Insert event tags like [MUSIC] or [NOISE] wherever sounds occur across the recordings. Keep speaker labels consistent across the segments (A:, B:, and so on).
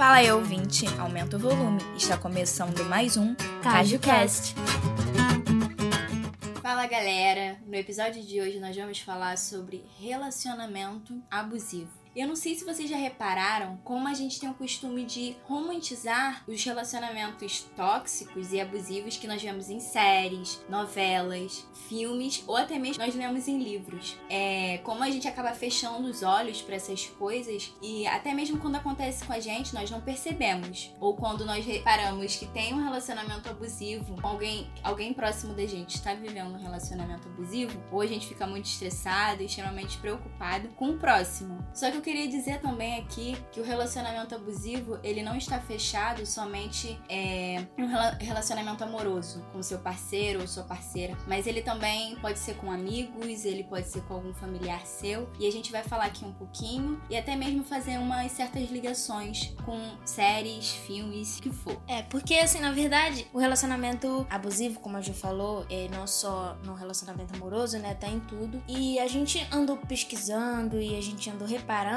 A: Fala aí, ouvinte, aumenta o volume. Está começando mais um
B: CajuCast.
C: Fala galera! No episódio de hoje nós vamos falar sobre relacionamento abusivo. Eu não sei se vocês já repararam como a gente tem o costume de romantizar os relacionamentos tóxicos e abusivos que nós vemos em séries, novelas, filmes ou até mesmo nós lemos em livros. É como a gente acaba fechando os olhos para essas coisas e até mesmo quando acontece com a gente nós não percebemos ou quando nós reparamos que tem um relacionamento abusivo, alguém alguém próximo da gente está vivendo um relacionamento abusivo, ou a gente fica muito estressado extremamente preocupado com o próximo. Só que eu queria dizer também aqui que o relacionamento abusivo, ele não está fechado somente é, um relacionamento amoroso com seu parceiro ou sua parceira, mas ele também pode ser com amigos, ele pode ser com algum familiar seu, e a gente vai falar aqui um pouquinho e até mesmo fazer umas certas ligações com séries, filmes, que for.
B: É, porque assim, na verdade, o relacionamento abusivo, como a Ju falou, é não só no relacionamento amoroso, né, tá em tudo. E a gente andou pesquisando e a gente andou reparando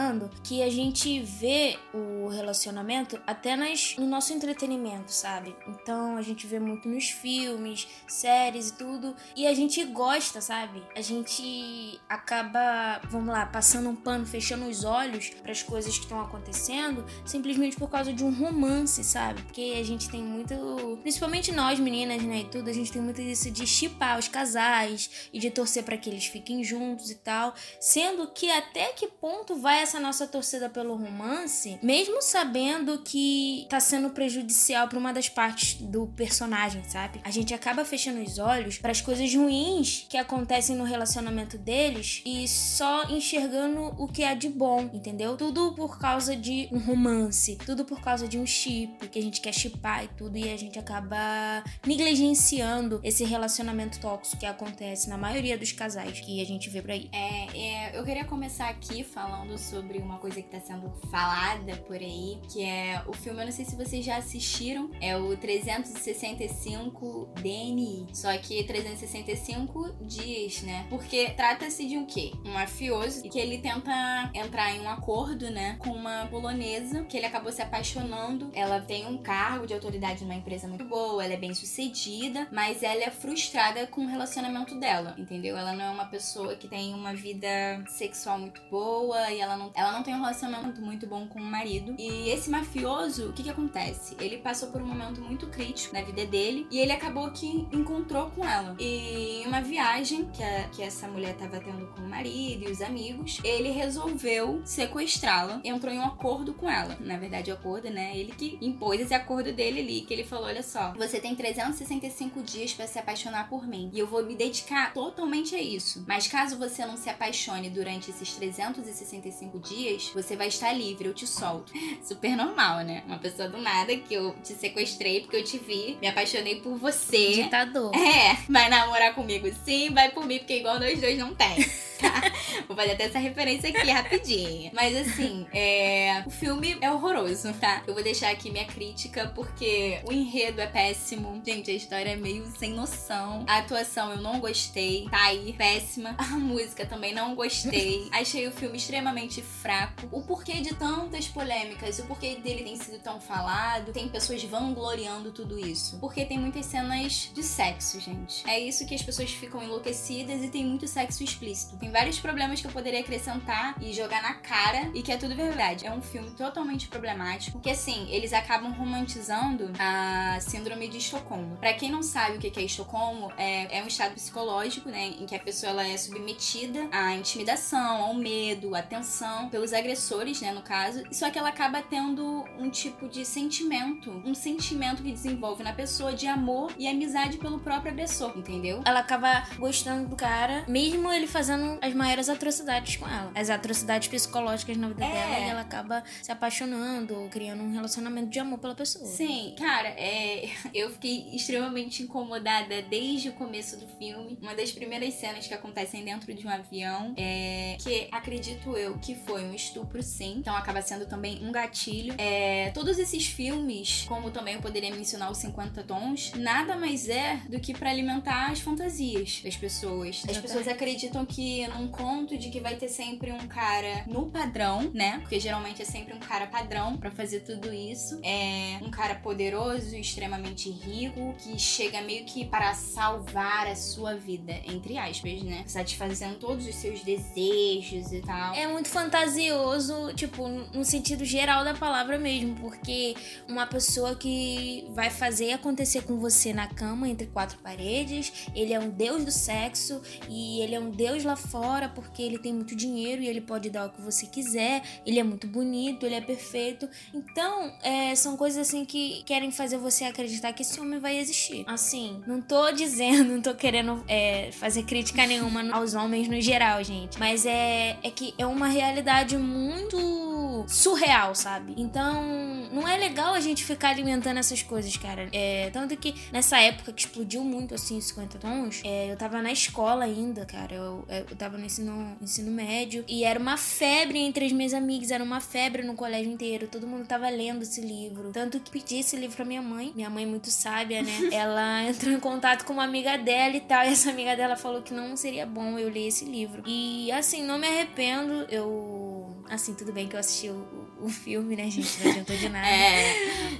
B: que a gente vê o relacionamento até nas, no nosso entretenimento, sabe? Então a gente vê muito nos filmes, séries e tudo. E a gente gosta, sabe? A gente acaba, vamos lá, passando um pano, fechando os olhos para as coisas que estão acontecendo, simplesmente por causa de um romance, sabe? Porque a gente tem muito. Principalmente nós, meninas, né? E tudo, a gente tem muito isso de chipar os casais e de torcer para que eles fiquem juntos e tal. Sendo que até que ponto vai essa nossa torcida pelo romance, mesmo sabendo que tá sendo prejudicial para uma das partes do personagem, sabe? A gente acaba fechando os olhos para as coisas ruins que acontecem no relacionamento deles e só enxergando o que há de bom, entendeu? Tudo por causa de um romance, tudo por causa de um chip que a gente quer chipar e tudo e a gente acaba negligenciando esse relacionamento tóxico que acontece na maioria dos casais que a gente vê por aí.
C: É, é eu queria começar aqui falando sobre uma coisa que tá sendo falada por aí, que é o filme, eu não sei se vocês já assistiram, é o 365 DNI. Só que 365 dias, né? Porque trata-se de um quê? Um mafioso que ele tenta entrar em um acordo, né, com uma polonesa que ele acabou se apaixonando. Ela tem um cargo de autoridade numa empresa muito boa, ela é bem sucedida, mas ela é frustrada com o relacionamento dela, entendeu? Ela não é uma pessoa que tem uma vida sexual muito boa e ela não, ela não tem um relacionamento muito bom com o marido. E esse mafioso, o que que acontece? Ele passou por um momento muito crítico na vida dele e ele acabou que encontrou com ela. E em uma viagem que, a, que essa mulher tava tendo com o marido e os amigos, ele resolveu sequestrá-la, entrou em um acordo com ela. Na verdade, acordo, né? Ele que impôs esse acordo dele ali, que ele falou: olha só, você tem 365 dias para se apaixonar por mim. E eu vou me dedicar totalmente a isso. Mas caso você não se apaixone durante esses 365 cinco dias, você vai estar livre, eu te solto. [LAUGHS] Super normal, né? Uma pessoa do nada que eu te sequestrei porque eu te vi, me apaixonei por você.
B: Ditador.
C: É, vai namorar comigo sim, vai por mim, porque igual nós dois não tem. [LAUGHS] Vou fazer até essa referência aqui rapidinho. Mas assim, é... o filme é horroroso, tá? Eu vou deixar aqui minha crítica porque o enredo é péssimo. Gente, a história é meio sem noção. A atuação eu não gostei. Tá aí, péssima. [LAUGHS] A música também não gostei. Achei o filme extremamente fraco. O porquê de tantas polêmicas, o porquê dele tem sido tão falado, tem pessoas vangloriando tudo isso. Porque tem muitas cenas de sexo, gente. É isso que as pessoas ficam enlouquecidas e tem muito sexo explícito. Tem vários problemas que eu poderia acrescentar e jogar na cara e que é tudo verdade. É um filme totalmente problemático, porque assim, eles acabam romantizando a síndrome de Estocolmo. Para quem não sabe o que é Estocolmo, é, é um estado psicológico, né, em que a pessoa ela é submetida à intimidação, ao medo, à tensão pelos agressores, né, no caso, só que ela acaba tendo um tipo de sentimento, um sentimento que desenvolve na pessoa de amor e amizade pelo próprio agressor, entendeu?
B: Ela acaba gostando do cara, mesmo ele fazendo as maiores atrocidades com ela. As atrocidades psicológicas na vida é. dela, e ela acaba se apaixonando, criando um relacionamento de amor pela pessoa.
C: Sim, cara, é... [LAUGHS] eu fiquei extremamente incomodada desde o começo do filme. Uma das primeiras cenas que acontecem dentro de um avião é que acredito eu que foi um estupro, sim. Então acaba sendo também um gatilho. É, todos esses filmes, como também eu poderia mencionar os 50 tons, nada mais é do que para alimentar as fantasias das pessoas. As pessoas acreditam que num conto ponto de que vai ter sempre um cara no padrão, né? Porque geralmente é sempre um cara padrão para fazer tudo isso. É um cara poderoso, extremamente rico, que chega meio que para salvar a sua vida, entre aspas, né? Satisfazendo todos os seus desejos e tal.
B: É muito fantasioso, tipo, no sentido geral da palavra mesmo, porque uma pessoa que vai fazer acontecer com você na cama entre quatro paredes, ele é um deus do sexo e ele é um deus lá fora porque ele tem muito dinheiro e ele pode dar o que você quiser, ele é muito bonito, ele é perfeito. Então, é, são coisas assim que querem fazer você acreditar que esse homem vai existir. Assim, não tô [LAUGHS] dizendo, não tô querendo é, fazer crítica nenhuma aos homens no geral, gente, mas é, é que é uma realidade muito surreal, sabe? Então, não é legal a gente ficar alimentando essas coisas, cara. É, tanto que nessa época que explodiu muito assim 50 tons, é, eu tava na escola ainda, cara. Eu, eu tava no ensino, ensino médio e era uma febre entre as minhas amigas, era uma febre no colégio inteiro. Todo mundo tava lendo esse livro. Tanto que pedi esse livro pra minha mãe. Minha mãe, muito sábia, né? [LAUGHS] Ela entrou em contato com uma amiga dela e tal. E essa amiga dela falou que não seria bom eu ler esse livro. E assim, não me arrependo. Eu. Assim, tudo bem que eu assisti o, o filme, né, gente? Não adiantou de [LAUGHS] nada.
C: É.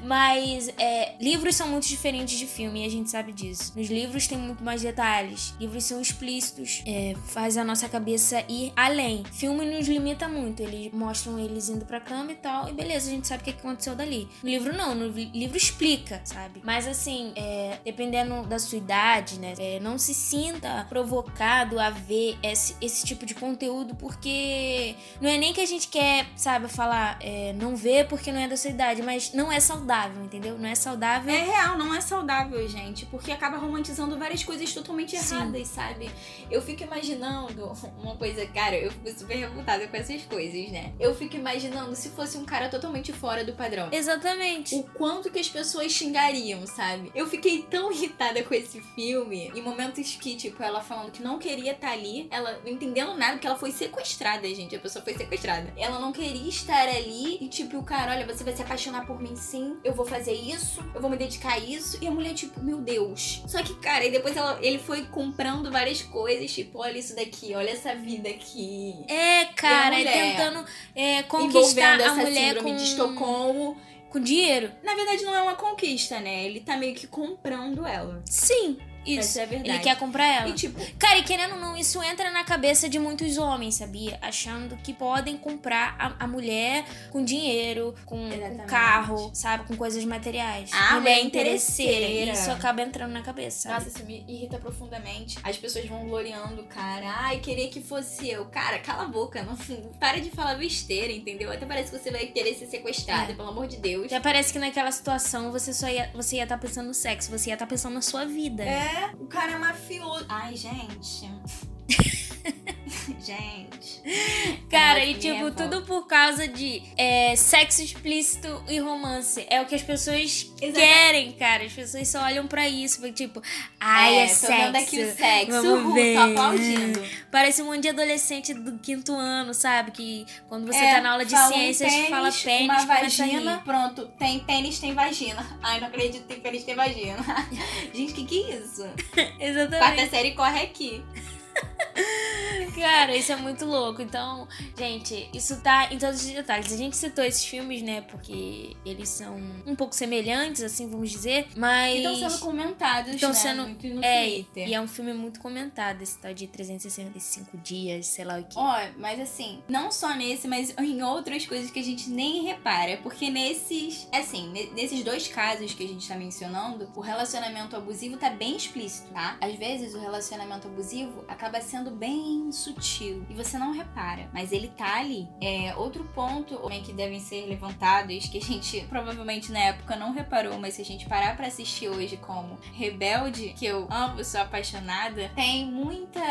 B: Mas é, livros são muito diferentes de filme e a gente sabe disso. Nos livros tem muito mais detalhes. Livros são explícitos, é, faz a nossa cabeça ir além. Filme nos limita muito. Eles mostram eles indo pra cama e tal, e beleza, a gente sabe o que aconteceu dali. No livro não, no livro explica, sabe? Mas assim, é, dependendo da sua idade, né, é, não se sinta provocado a ver esse, esse tipo de conteúdo, porque não é nem que a gente quer, sabe, falar. É, não vê porque não é da sua idade, mas não é saudável, entendeu? Não é saudável.
C: É real, não é saudável, gente, porque acaba romantizando várias coisas totalmente
B: Sim.
C: erradas, sabe? Eu fico imaginando [LAUGHS] uma coisa, cara, eu fico super revoltada com essas coisas, né? Eu fico imaginando se fosse um cara totalmente fora do padrão.
B: Exatamente.
C: O quanto que as pessoas xingariam, sabe? Eu fiquei tão irritada com esse filme, em momentos que, tipo, ela falando que não queria estar ali, ela não entendendo nada, que ela foi sequestrada, gente. A pessoa foi sequestrada. Ela não queria estar ali e, tipo, o cara, olha, você vai se apaixonar por mim sim, eu vou fazer isso, eu vou me dedicar a isso. E a mulher, tipo, meu Deus. Só que, cara, e depois ela, ele foi comprando várias coisas, tipo, olha isso daqui, olha essa vida aqui.
B: É, cara,
C: E
B: é tentando é, conquistar a mulher
C: síndrome
B: com,
C: de Estocolmo.
B: com dinheiro.
C: Na verdade, não é uma conquista, né? Ele tá meio que comprando ela.
B: Sim, isso.
C: É a verdade.
B: Ele quer comprar ela.
C: E, tipo,
B: Cara, e querendo ou não, isso entra na cabeça de muitos homens, sabia? Achando que podem comprar a, a mulher com dinheiro, com, com carro, sabe? Com coisas materiais.
C: Ah,
B: mulher
C: mulher
B: interesseira.
C: interesseira.
B: Isso acaba entrando na cabeça. sabe?
C: Nossa, isso me irrita profundamente. As pessoas vão gloriando cara. Ai, queria que fosse eu. Cara, cala a boca. Não, [LAUGHS] para de falar besteira, entendeu? Até parece que você vai querer ser sequestrada,
B: É.
C: pelo amor de Deus.
B: Já parece que naquela situação você só ia você ia estar pensando no sexo, você ia estar pensando na sua vida.
C: É, o cara é mafioso. Ai, gente. [LAUGHS] gente.
B: Cara, e tipo, tudo por causa de é, sexo explícito e romance. É o que as pessoas
C: Exatamente.
B: querem, cara. As pessoas só olham pra isso. porque, Tipo, ai, é,
C: tô
B: sexo.
C: vendo aqui o sexo.
B: Vamos ver.
C: tô aplaudindo.
B: Parece um monte de adolescente do quinto ano, sabe? Que quando você
C: É,
B: tá na aula de ciências,
C: pênis,
B: fala pênis,
C: Uma vagina, pronto. Tem pênis, tem vagina. Ai, não acredito, tem pênis, tem vagina. [LAUGHS] gente, que que é isso? [LAUGHS]
B: Exatamente.
C: Quarta série corre aqui.
B: Cara, isso é muito louco. Então, gente, isso tá em todos os detalhes. A gente citou esses filmes, né? Porque eles são um pouco semelhantes, assim, vamos dizer. Mas.
C: Estão sendo comentados,
B: Estão
C: né?
B: sendo-
C: Muito no
B: É,
C: Twitter.
B: e é um filme muito comentado, esse tal de 365 dias, sei lá o que.
C: Ó, mas assim, não só nesse, mas em outras coisas que a gente nem repara. Porque nesses, assim, ne- nesses dois casos que a gente tá mencionando, o relacionamento abusivo tá bem explícito, tá? Às vezes o relacionamento abusivo acaba sendo bem sutil e você não repara, mas ele tá ali. É, outro ponto também que devem ser levantados, que a gente provavelmente na época não reparou, mas se a gente parar pra assistir hoje como Rebelde, que eu amo, sou apaixonada, tem muita,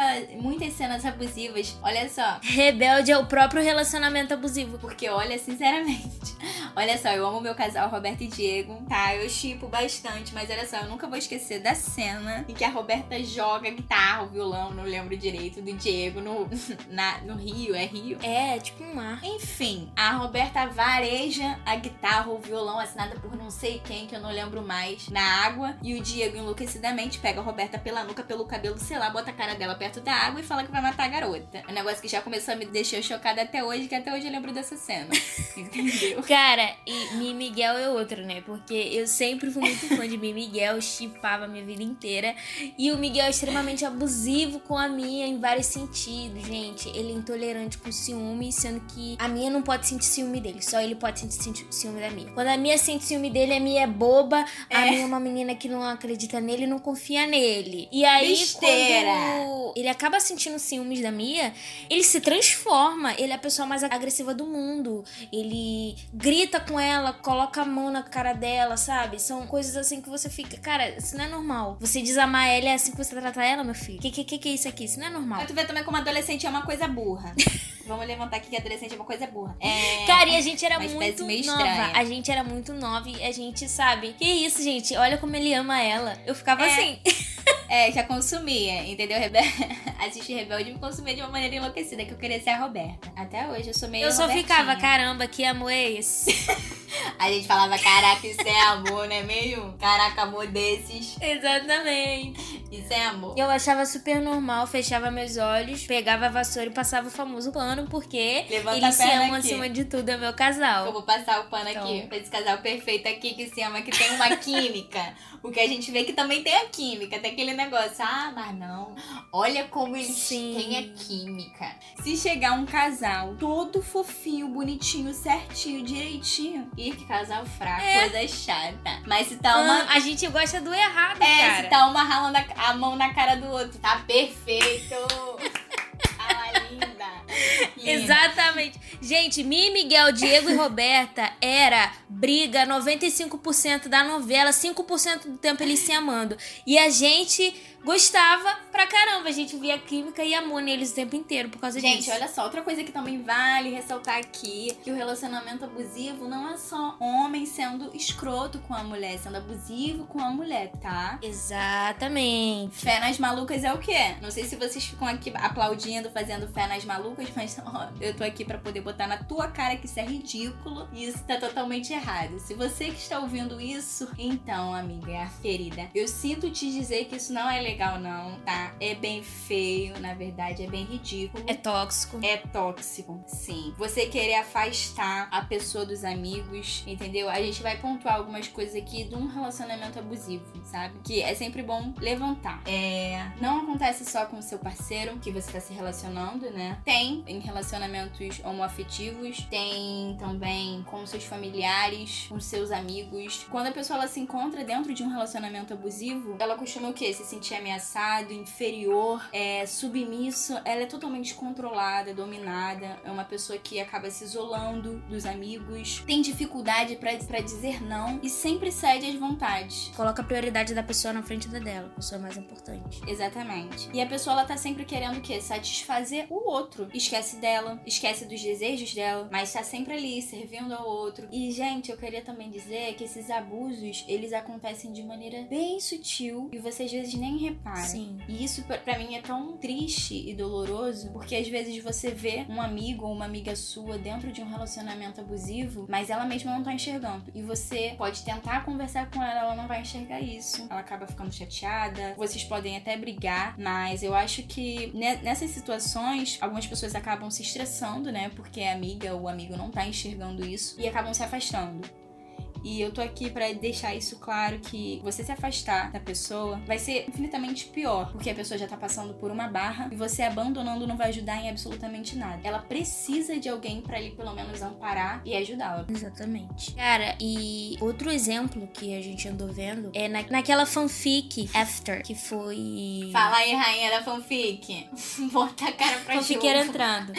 C: muitas cenas abusivas. Olha só,
B: Rebelde é o próprio relacionamento abusivo.
C: porque olha, sinceramente, [LAUGHS] Olha só, eu amo meu casal Roberto e Diego, tá? Eu chipo bastante, mas olha só, eu nunca vou esquecer da cena em que a Roberta joga guitarra, o violão, não lembro direito, do Diego no, [LAUGHS] na, no Rio, é Rio?
B: É, tipo um mar.
C: Enfim, a Roberta vareja a guitarra ou violão assinada por não sei quem, que eu não lembro mais, na água. E o Diego enlouquecidamente pega a Roberta pela nuca, pelo cabelo, sei lá, bota a cara dela perto da água e fala que vai matar a garota. É um negócio que já começou a me deixar chocada até hoje, que até hoje eu lembro dessa cena. [LAUGHS] Entendeu?
B: Cara, e Mi Miguel é outro, né? Porque eu sempre fui muito fã de Mi Miguel, chipava a minha vida inteira. E o Miguel é extremamente abusivo com a minha em vários sentidos, gente. Ele é intolerante com ciúme, sendo que a minha não pode sentir ciúme dele, só ele pode sentir ciúme da minha. Quando a minha sente ciúme dele, a minha é boba, a
C: É.
B: minha é uma menina que não acredita nele e não confia nele. E aí,
C: Besteira.
B: quando ele acaba sentindo ciúmes da Mia, ele se transforma. Ele é a pessoa mais agressiva do mundo. Ele grita com ela, coloca a mão na cara dela, sabe? São coisas assim que você fica, cara, isso não é normal. Você desamar ela é assim que você trata ela, meu filho. Que que, que que é isso aqui? Isso não é normal.
C: Mas tu vê também como adolescente é uma coisa burra. [LAUGHS] Vamos levantar aqui que adolescente é uma coisa burra. É.
B: Cara, e a gente era muito nova.
C: estranha.
B: A gente era muito nova e a gente sabe. Que isso, gente? Olha como ele ama ela. Eu ficava
C: É.
B: assim. [LAUGHS]
C: É, já consumia, entendeu? Rebe... [LAUGHS] Assistir Rebelde me consumia de uma maneira enlouquecida, que eu queria ser a Roberta. Até hoje eu sou meio
B: Eu só
C: Robertinha.
B: ficava, caramba, que amor é esse?
C: A gente falava, caraca, isso é amor, né? Meio, caraca, amor desses.
B: Exatamente.
C: Isso é amor.
B: Eu achava super normal, fechava meus olhos, pegava a vassoura e passava o famoso pano, porque
C: Levanta
B: eles se amam
C: aqui.
B: acima de tudo, é meu
C: Eu
B: casal.
C: vou passar o pano aqui
B: Então.
C: pra esse casal perfeito aqui que se ama, que tem uma [LAUGHS] química. Porque a gente vê que também tem a química, tem aquele negócio. Ah, mas não. Olha como eles
B: Sim.
C: têm a química. Se chegar um casal todo fofinho, bonitinho, certinho, direitinho. Ih, que casal fraco, coisa chata. Mas se tá uma.
B: Ah, a gente gosta do errado,
C: é,
B: cara.
C: se tá uma ralando a mão na cara do outro. Tá perfeito. [LAUGHS] [LAUGHS]
B: Exatamente. Gente, Mi, Miguel, Diego e Roberta era briga 95% da novela, 5% do tempo eles se amando. E a gente gostava pra caramba. A gente via química e amor neles o tempo inteiro por causa
C: Gente,
B: disso.
C: olha só, outra coisa que também vale ressaltar aqui, que o relacionamento abusivo não é só homem sendo escroto com a mulher, sendo abusivo com a mulher, tá?
B: Exatamente.
C: Fé nas malucas é o quê? Não sei se vocês ficam aqui aplaudindo, fazendo fé nas malucas, [LAUGHS] mas ó, eu tô aqui pra poder botar na tua cara que isso é ridículo e isso tá totalmente errado. Se você que está ouvindo isso, então, amiga, é a ferida. Eu sinto te dizer que isso não é legal, não, tá? É bem feio, na verdade, é bem ridículo.
B: É tóxico.
C: É tóxico, sim. Você querer afastar a pessoa dos amigos, entendeu? A gente vai pontuar algumas coisas aqui de um relacionamento abusivo, sabe? Que é sempre bom levantar. É, não acontece só com o seu parceiro que você tá se relacionando, né? Tem em relacionamentos homoafetivos, tem também com seus familiares, com seus amigos. Quando a pessoa ela se encontra dentro de um relacionamento abusivo, ela costuma o quê? Se sentir ameaçado, inferior, é, submisso. Ela é totalmente controlada, dominada. É uma pessoa que acaba se isolando dos amigos, tem dificuldade pra pra dizer não e sempre cede às vontades.
B: Coloca a prioridade da pessoa na frente da dela, a pessoa mais importante.
C: Exatamente. E a pessoa ela tá sempre querendo o quê? Satisfazer o outro. Esquece dela, esquece dos desejos dela, mas tá sempre ali servindo ao outro. E gente, eu queria também dizer que esses abusos, eles acontecem de maneira bem sutil e você às vezes nem repara.
B: Sim.
C: E isso pra- pra mim é tão triste e doloroso, porque às vezes você vê um amigo ou uma amiga sua dentro de um relacionamento abusivo, mas ela mesma não tá enxergando. E você pode tentar conversar com ela, ela não vai enxergar isso. Ela acaba ficando chateada. Vocês podem até brigar, mas eu acho que ne- nessas situações, algumas pessoas acabam se estressando, né? Porque a amiga ou o amigo não tá enxergando isso e acabam se afastando. E eu tô aqui pra deixar isso claro que você se afastar da pessoa vai ser infinitamente pior, porque a pessoa já tá passando por uma barra e você abandonando não vai ajudar em absolutamente nada. Ela precisa de alguém pra ali pelo menos amparar e ajudá-la.
B: Exatamente. Cara, e outro exemplo que a gente andou vendo é na, naquela fanfic After, que foi.
C: Fala aí, rainha da fanfic. [LAUGHS] Bota a cara pra
B: Fanfiqueira
C: chuva.
B: entrando.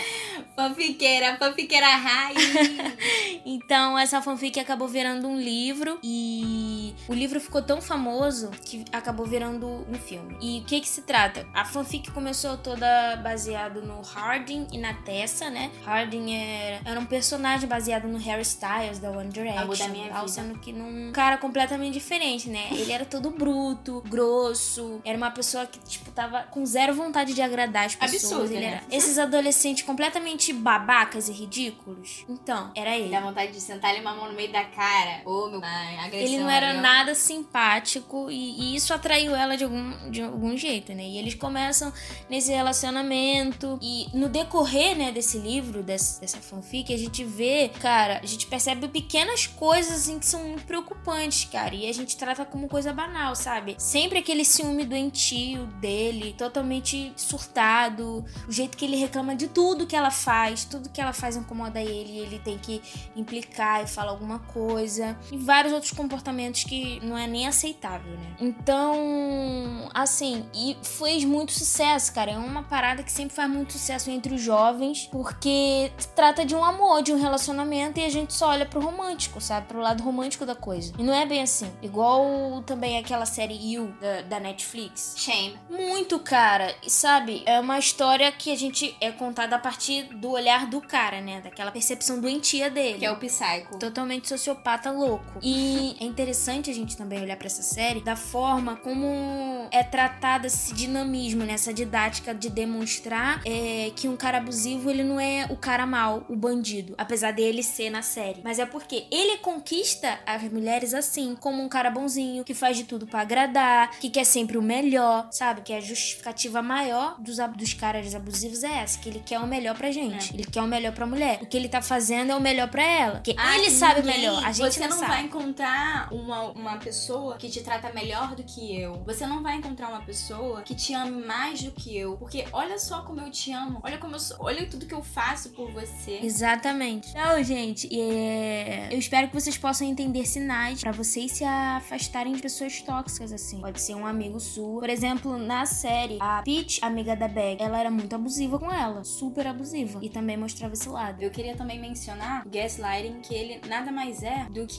C: Fanfiqueira, fanfiqueira raiz. [LAUGHS]
B: Então, essa fanfic acabou virando um um livro e o livro ficou tão famoso que acabou virando um filme. E o que que se trata? A fanfic começou toda baseado no Harding e na Tessa, né? Harding era, era um personagem baseado no Harry Styles da One Direction,
C: da minha
B: tal,
C: vida.
B: sendo que num cara completamente diferente, né? Ele era todo bruto, grosso, era uma pessoa que tipo tava com zero vontade de agradar as pessoas.
C: Absurdo, né?
B: era esses adolescentes completamente babacas e ridículos. Então, era ele.
C: Dá vontade de sentar ele uma mão no meio da cara. Meu pai, agressão.
B: Ele não era nada simpático e, e isso atraiu ela de algum, de algum jeito, né? E eles começam nesse relacionamento e no decorrer, né, desse livro, desse, dessa fanfic, a gente vê, cara, a gente percebe pequenas coisas assim que são muito preocupantes, cara, e a gente trata como coisa banal, sabe? Sempre aquele ciúme doentio dele, totalmente surtado, o jeito que ele reclama de tudo que ela faz, tudo que ela faz incomoda ele, ele tem que implicar e falar alguma coisa, e vários outros comportamentos que não é nem aceitável, né? Então, assim, e fez muito sucesso, cara. É uma parada que sempre faz muito sucesso entre os jovens, porque se trata de um amor, de um relacionamento, e a gente só olha pro romântico, sabe? Pro lado romântico da coisa. E não é bem assim. Igual também aquela série You da, da Netflix.
C: Shame.
B: Muito, cara. E sabe, é uma história que a gente é contada a partir do olhar do cara, né? Daquela percepção doentia dele.
C: Que é o Psycho.
B: Totalmente sociopata louco. E é interessante a gente também olhar pra essa série da forma como é tratada esse dinamismo, né? Essa didática de demonstrar é, que um cara abusivo, ele não é o cara mal, o bandido. Apesar dele ser na série. Mas é porque ele conquista as mulheres assim, como um cara bonzinho, que faz de tudo pra agradar, que quer sempre o melhor, sabe? Que a justificativa maior dos, dos caras abusivos é essa, que ele quer o melhor pra gente. Ele quer o melhor pra mulher. O que ele tá fazendo é o melhor pra ela. Porque
C: Ah,
B: ele sabe
C: ninguém-
B: melhor, a gente
C: Você
B: não,
C: não vai encontrar uma, uma pessoa que te trata melhor do que eu. Você não vai encontrar uma pessoa que te ame mais do que eu. Porque olha só como eu te amo. Olha como eu sou. Olha tudo que eu faço por você.
B: Exatamente. Então, gente, é... eu espero que vocês possam entender sinais pra vocês se afastarem de pessoas tóxicas, assim. Pode ser um amigo sua. Por exemplo, na série, a Peach, amiga da Bag, ela era muito abusiva com ela. Super abusiva. E também mostrava esse lado.
C: Eu queria também mencionar o gaslighting, que ele nada mais é do que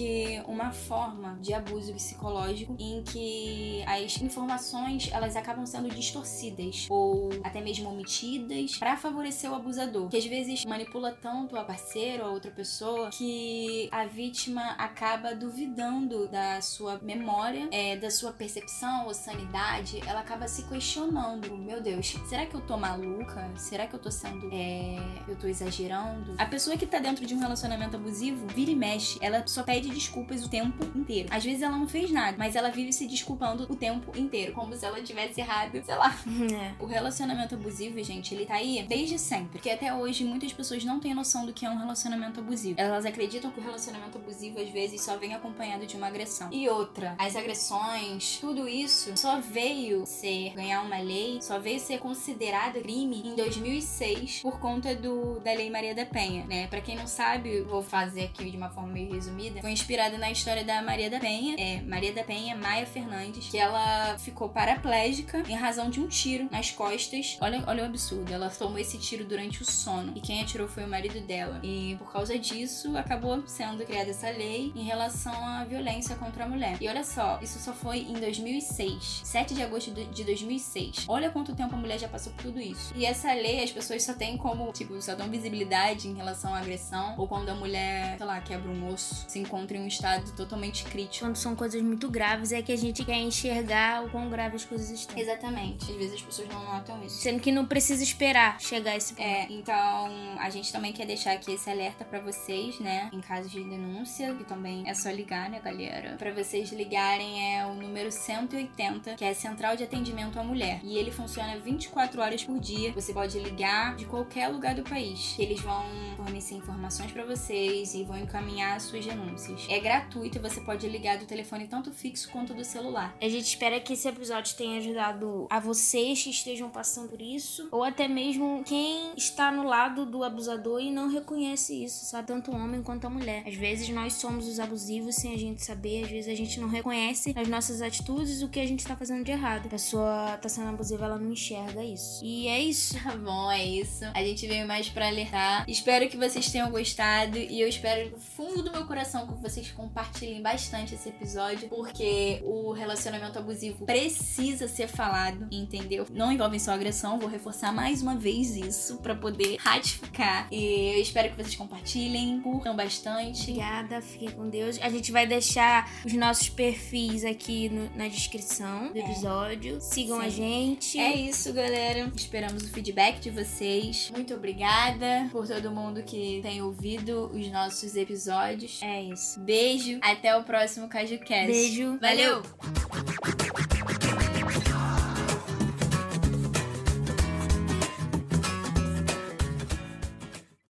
C: uma forma de abuso psicológico em que as informações elas acabam sendo distorcidas ou até mesmo omitidas para favorecer o abusador, que às vezes manipula tanto a parceira ou outra pessoa que a vítima acaba duvidando da sua memória, é, da sua percepção ou sanidade, ela acaba se questionando, meu Deus, será que eu tô maluca? Será que eu tô sendo é, eu tô exagerando. A pessoa que tá dentro de um relacionamento abusivo, vira e mexe, ela só pede desculpas o tempo inteiro. Às vezes ela não fez nada, mas ela vive se desculpando o tempo inteiro, como se ela tivesse errado, sei lá. [LAUGHS]
B: É.
C: O relacionamento abusivo, gente, ele tá aí desde sempre. Porque até hoje muitas pessoas não têm noção do que é um relacionamento abusivo. Elas acreditam que o relacionamento abusivo às vezes só vem acompanhado de uma agressão. E outra, as agressões, tudo isso só veio ser ganhar uma lei, só veio ser considerado crime em 2006 por conta do da Lei Maria da Penha, né? Para quem não sabe, vou fazer aqui de uma forma meio resumida. Foi inspirado na história da Maria da Penha, é Maria da Penha Maia Fernandes, que ela ficou paraplégica em razão de um tiro nas costas. Olha, olha o absurdo, ela tomou esse tiro durante o sono e quem atirou foi o marido dela. E por causa disso, acabou sendo criada essa lei em relação à violência contra a mulher. E olha só, isso só foi em 2006, 7 de agosto de de 2006. Olha quanto tempo a mulher já passou por tudo isso. E essa lei as pessoas só têm como, tipo, só dão visibilidade em relação à agressão ou quando a mulher, sei lá, quebra um osso, se encontra em um estado totalmente crítico.
B: Quando são coisas muito graves, é que a gente quer enxergar o quão graves as coisas estão.
C: Exatamente. Às vezes as pessoas não notam isso.
B: Sendo que não precisa esperar chegar a esse ponto.
C: É, então a gente também quer deixar aqui esse alerta pra vocês, né? Em caso de denúncia, que também é só ligar, né, galera? Pra vocês ligarem é o número 180, que é a Central de Atendimento à Mulher. E ele funciona 24 horas por dia. Você pode ligar de qualquer lugar do país. Eles vão fornecer informações pra vocês e vão encaminhar as suas denúncias. É gratuito e você pode ligar do telefone tanto fixo quanto do celular.
B: A gente espera que esse episódio tenha ajudado a vocês que estejam passando por isso, ou até mesmo quem está no lado do abusador e não reconhece isso, sabe? Tanto o homem quanto a mulher. Às vezes nós somos os abusivos sem a gente saber, às vezes a gente não reconhece nas nossas atitudes o que a gente tá fazendo de errado. A pessoa tá sendo abusiva, ela não enxerga isso. E é isso. [LAUGHS]
C: Tá bom, é isso. A gente veio mais pra alertar. Espero que vocês tenham gostado e eu espero do fundo do meu coração que vocês compartilhem bastante esse episódio, porque o relacionamento abusivo precisa ser falado, entendeu? Não envolve só agressão, vou reforçar mais uma vez isso para poder ratificar. E eu espero que vocês compartilhem, curtam bastante.
B: Obrigada, fiquem com Deus. A gente vai deixar os nossos perfis aqui no- na descrição do episódio. Sigam a
C: Sim.
B: gente.
C: É isso, galera. Esperamos o feedback de vocês. Muito obrigada por todo mundo que tem ouvido os nossos episódios.
B: É isso.
C: Beijo. Até o próximo CajuCast.
B: Beijo.
C: Valeu!